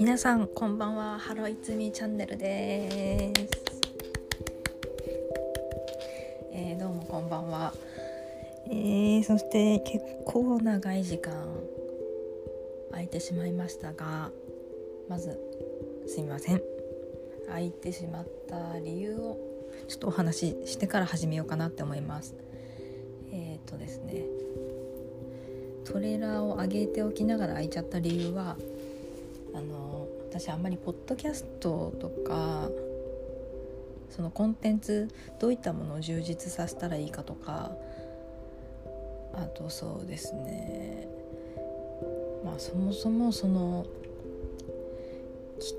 皆さんこんばんは。ハロイツミチャンネルです、えー、どうもこんばんは、えー、そして結構長い時間空いてしまいましたがまずすみません。空いてしまった理由をちょっとお話ししてから始めようかなって思います、とですね。トレーラーを上げておきながら空いちゃった理由はあの私あんまりポッドキャストとかそのコンテンツどういったものを充実させたらいいかとかあとそうですね。まあそもそもその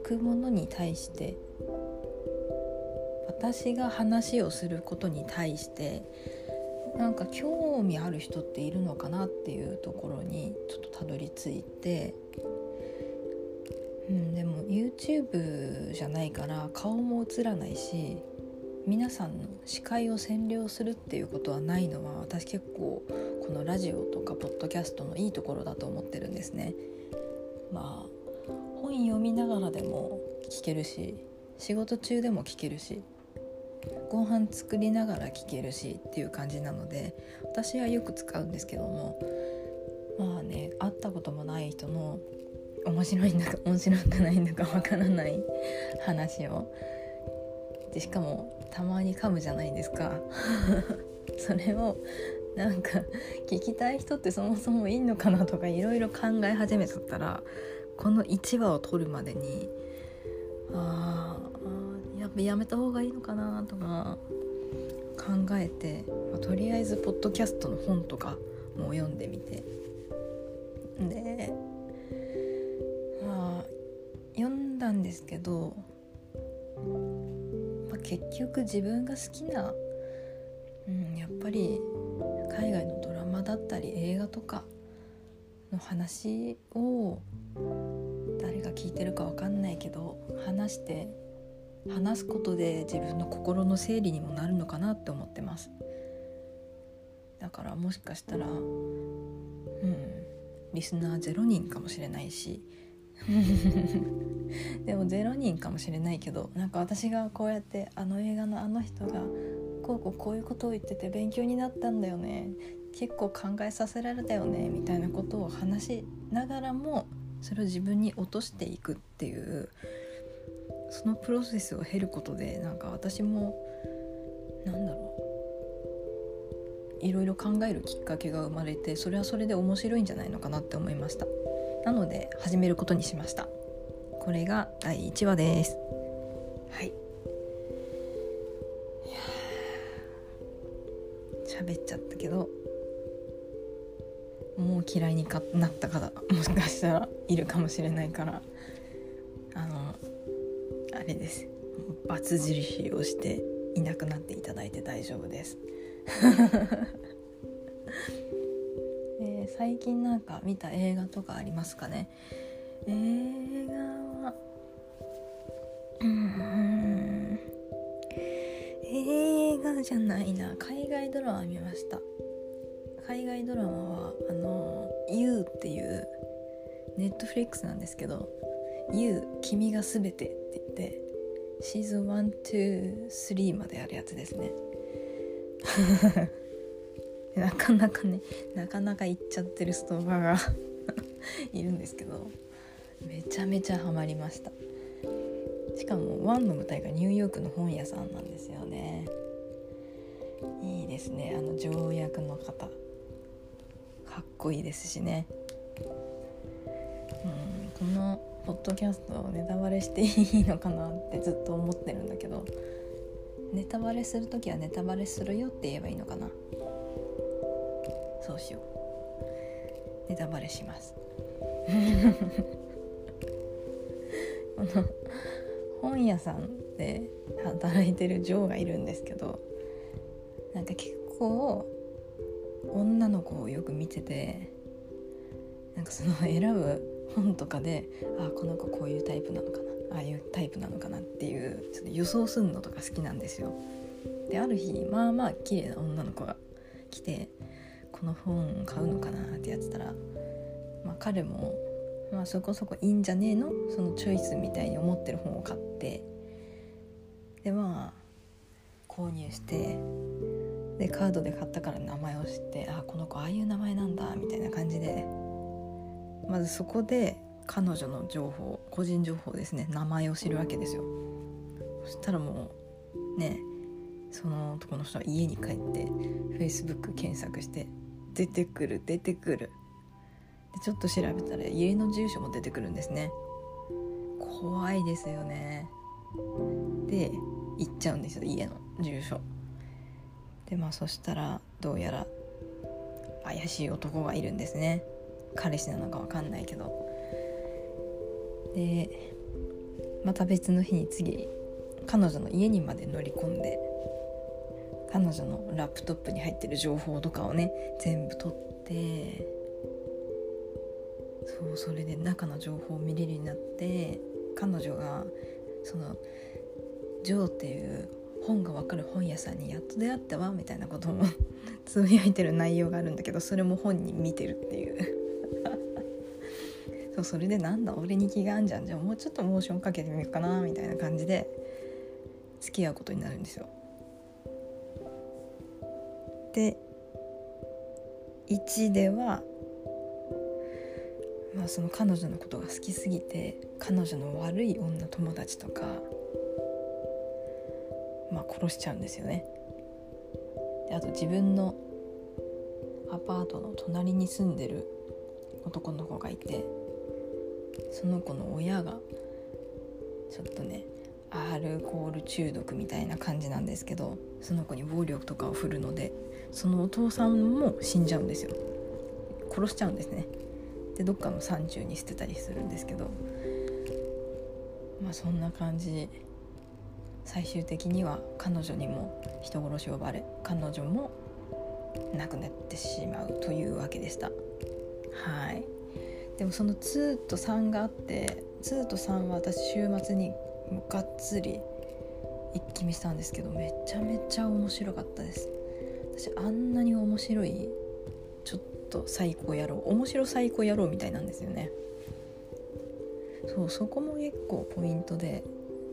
聞くものに対して私が話をすることに対してなんか興味ある人っているのかなっていうところにちょっとたどり着いてうん、でも YouTube じゃないから顔も映らないし皆さんの視界を占領するっていうことはないのは私結構このラジオとかポッドキャストのいいところだと思ってるんですね。まあ本読みながらでも聞けるし仕事中でも聞けるしご飯作りながら聞けるしっていう感じなので私はよく使うんですけどもまあね会ったこともない人の面白いんだか面白くないんだかわからない話を。でしかもたまに噛むじゃないですか。それをなんか聞きたい人ってそもそもいんのかなとかいろいろ考え始めちゃったらこの1話を撮るまでにああやめた方がいいのかなとか考えて、まあ、とりあえずポッドキャストの本とかも読んでみて。でたんですけど、まあ、結局自分が好きな、うん、やっぱり海外のドラマだったり映画とかの話を誰が聞いてるか分かんないけど話して話すことで自分の心の整理にもなるのかなって思ってます。だからもしかしたらうんリスナー0人かもしれないし。でも0人かもしれないけどなんか私がこうやってあの映画のあの人がこうこうこういうことを言ってて勉強になったんだよね。結構考えさせられたよね。みたいなことを話しながらもそれを自分に落としていくっていうそのプロセスを経ることでなんか私もなんだろういろいろ考えるきっかけが生まれてそれはそれで面白いんじゃないのかなって思いました。なので始めることにしました。これが第1話です。はい。喋っちゃったけどもう嫌いになった方もしかしたらいるかもしれないからあのあれです。バツ印をしていなくなっていただいて大丈夫です。えー、最近なんか見た映画とかありますかね？映画うん。映画じゃないな。海外ドラマ見ました。海外ドラマはあの「YOU」っていうネットフリックスなんですけど「YOU 君がすべて」って言ってシーズン123まであるやつですね。なかなかねなかなか行っちゃってるストーカーが いるんですけどめちゃめちゃハマりました。しかもワンの舞台がニューヨークの本屋さんなんですよね。いいですねあの条約の方。かっこいいですしね。うんこのポッドキャストをネタバレしていいのかなってずっと思ってるんだけどネタバレする時はネタバレするよって言えばいいのかな。そうしよう。ネタバレします。この本屋さんで働いてるジョーがいるんですけどなんか結構女の子をよく見ててなんかその選ぶ本とかであこの子こういうタイプなのかなああいうタイプなのかなっていうちょっと予想するのとか好きなんですよ。である日まあまあ綺麗な女の子が来てこの本買うのかなってやってたら、まあ、彼も、まあ、そこそこいいんじゃねえの？そのチョイスみたいに思ってる本を買ってでまあ購入してでカードで買ったから名前を知ってあこの子ああいう名前なんだみたいな感じでまずそこで彼女の情報個人情報ですね。名前を知るわけですよ。そしたらもうねその男の人は家に帰って Facebook 検索して出てくる出てくる。でちょっと調べたら家の住所も出てくるんですね。怖いですよね。で行っちゃうんですよ家の住所。でまあそしたらどうやら怪しい男がいるんですね。彼氏なのか分かんないけど。でまた別の日に次彼女の家にまで乗り込んで彼女のラップトップに入ってる情報とかをね全部取ってそうそれで中の情報を見れるようになって彼女がその「ジョー」っていう本が分かる本屋さんにやっと出会ったわみたいなことも つぶやいてる内容があるんだけどそれも本人見てるっていう。そうそれでなんだ俺に気があんじゃん。じゃあもうちょっとモーションかけてみようかなみたいな感じで付き合うことになるんですよ。で1ではまあその彼女のことが好きすぎて彼女の悪い女友達とかまあ、殺しちゃうんですよね。であと自分のアパートの隣に住んでる男の子がいてその子の親がちょっとねアルコール中毒みたいな感じなんですけどその子に暴力とかを振るのでそのお父さんも死んじゃうんですよ。殺しちゃうんですね。でどっかの山中に捨てたりするんですけどまあそんな感じ。最終的には彼女にも人殺しをバレ彼女も亡くなってしまうというわけでした。はい。でもその2と3があって2と3は私週末にがっつり一気見したんですけどめちゃめちゃ面白かったです。私あんなに面白いちょっと最高野郎面白最高野郎みたいなんですよね。そうそこも結構ポイントで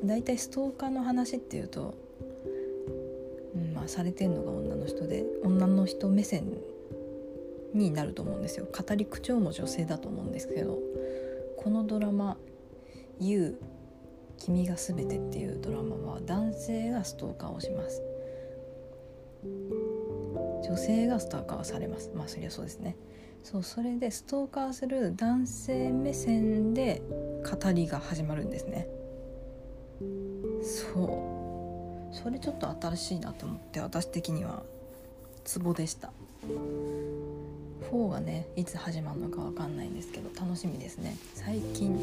大体ストーカーの話っていうと、うんまあ、されてんのが女の人で女の人目線になると思うんですよ。語り口調も女性だと思うんですけどこのドラマ「You 君が全て」っていうドラマは男性がストーカーをします。女性がストーカーされます。まあそりゃそうですね。そうそれでストーカーする男性目線で語りが始まるんですね。そう。それちょっと新しいなと思って私的にはツボでした。4がねいつ始まるのか分かんないんですけど楽しみですね。最近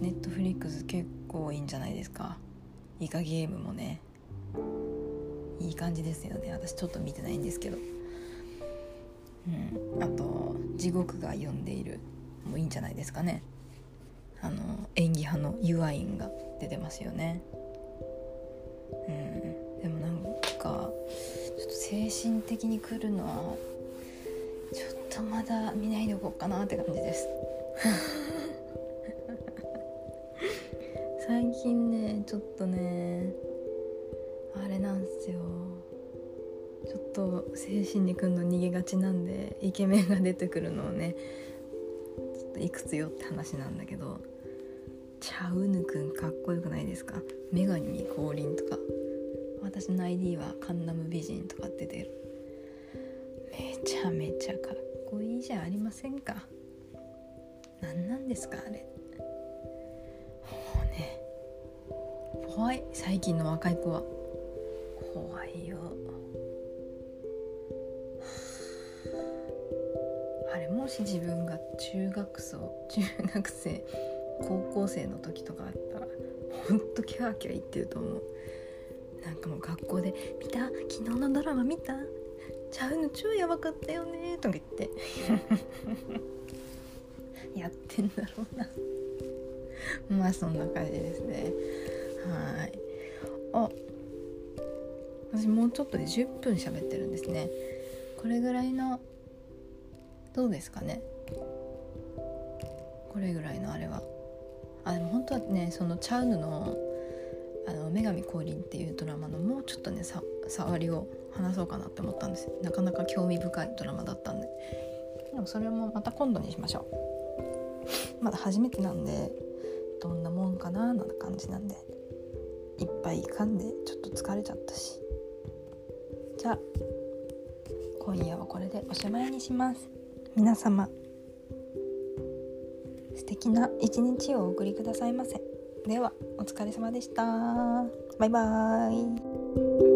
ネットフリックス結構いいんじゃないですか。イカゲームもねいい感じですよね。私ちょっと見てないんですけど。うん。あと「地獄が呼んでいる」もいいんじゃないですかね。あの演技派のユアインが出てますよね。うん。でもなんかちょっと精神的に来るのはちょっととまだ見ないでおこうかなって感じです。最近ねちょっとねあれなんすよ。ちょっと精神にくんの逃げがちなんでイケメンが出てくるのをねちょっといくつよって話なんだけどチャウヌくんかっこよくないですか？女神降臨とか。私の ID はカンナム美人とか出てる。めちゃめちゃかっこいいじゃありませんか。何なんですかあれ。もうね怖い。最近の若い子は。怖いよ。あれもし自分が中学生中学生高校生の時とかあったらほんとキャーキャー言ってると思う。なんかもう学校で「見た？昨日のドラマ見た？ちゃうの超やばかったよね」とか言って。やってんだろうな。まあそんな感じですね。はい。あ私もうちょっとで10分喋ってるんですね。これぐらいのどうですかね。これぐらいのあれは。あでも本当はねそのチャウヌの「あの女神降臨」っていうドラマのもうちょっとねさ触りを話そうかなって思ったんですなかなか興味深いドラマだったんで。でもそれもまた今度にしましょう。まだ初めてなんでどんなもんかなーな感じなんで。いっぱい噛んでちょっと疲れちゃったし。じゃあ今夜はこれでおしまいにします。皆様素敵な一日をお送りくださいませ。ではお疲れ様でした。バイバーイ。